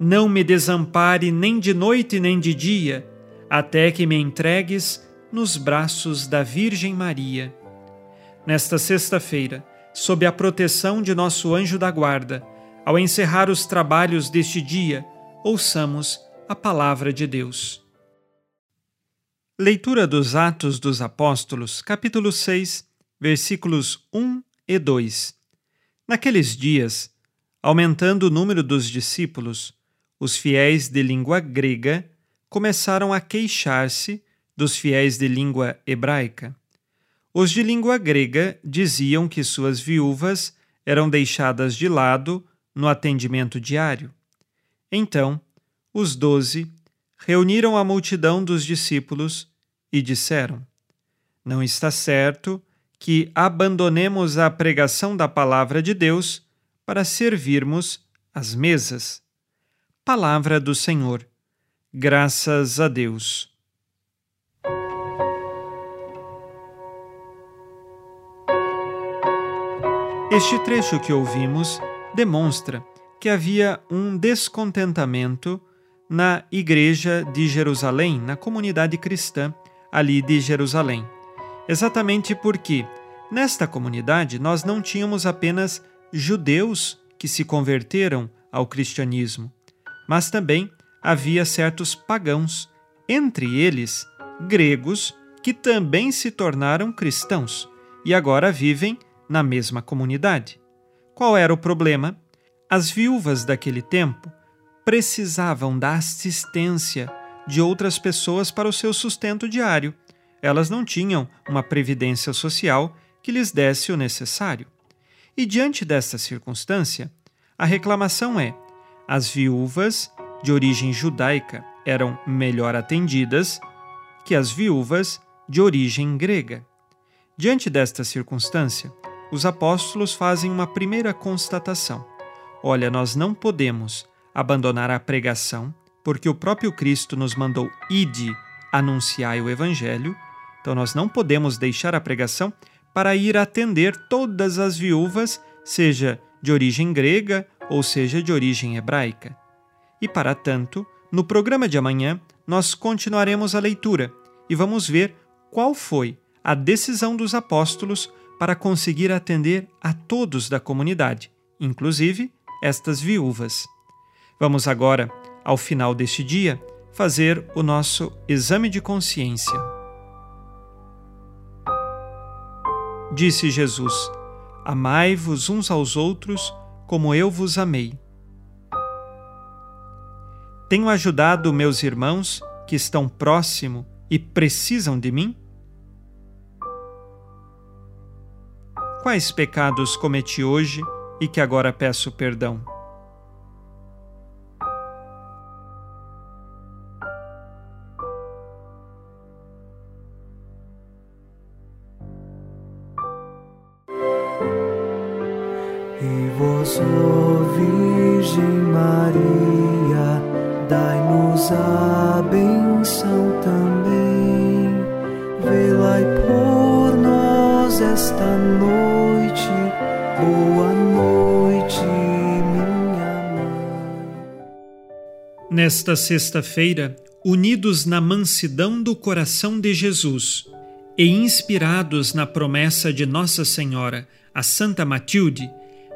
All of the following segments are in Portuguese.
não me desampare nem de noite nem de dia, até que me entregues nos braços da Virgem Maria. Nesta sexta-feira, sob a proteção de nosso anjo da guarda, ao encerrar os trabalhos deste dia, ouçamos a palavra de Deus. Leitura dos Atos dos Apóstolos, capítulo 6, versículos 1 e 2. Naqueles dias, aumentando o número dos discípulos, os fiéis de língua grega começaram a queixar-se dos fiéis de língua hebraica os de língua grega diziam que suas viúvas eram deixadas de lado no atendimento diário. Então, os doze reuniram a multidão dos discípulos e disseram: Não está certo que abandonemos a pregação da palavra de Deus para servirmos às mesas. Palavra do Senhor. Graças a Deus. Este trecho que ouvimos demonstra que havia um descontentamento na igreja de Jerusalém, na comunidade cristã ali de Jerusalém. Exatamente porque nesta comunidade nós não tínhamos apenas judeus que se converteram ao cristianismo, mas também havia certos pagãos, entre eles gregos, que também se tornaram cristãos e agora vivem na mesma comunidade. Qual era o problema? As viúvas daquele tempo precisavam da assistência de outras pessoas para o seu sustento diário. Elas não tinham uma previdência social que lhes desse o necessário. E diante desta circunstância, a reclamação é: as viúvas de origem judaica eram melhor atendidas que as viúvas de origem grega. Diante desta circunstância, os apóstolos fazem uma primeira constatação: Olha, nós não podemos abandonar a pregação, porque o próprio Cristo nos mandou ide anunciar o evangelho, então nós não podemos deixar a pregação para ir atender todas as viúvas, seja de origem grega ou seja de origem hebraica. E para tanto, no programa de amanhã, nós continuaremos a leitura e vamos ver qual foi a decisão dos apóstolos para conseguir atender a todos da comunidade, inclusive estas viúvas. Vamos agora, ao final deste dia, fazer o nosso exame de consciência. Disse Jesus: Amai-vos uns aos outros como eu vos amei. Tenho ajudado meus irmãos que estão próximo e precisam de mim? Quais pecados cometi hoje e que agora peço perdão? vos, ó Virgem Maria, dai-nos a benção também. Velai por nós esta noite, boa noite, minha mãe. Nesta sexta-feira, unidos na mansidão do coração de Jesus e inspirados na promessa de Nossa Senhora, a Santa Matilde,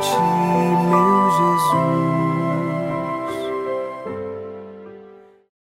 情。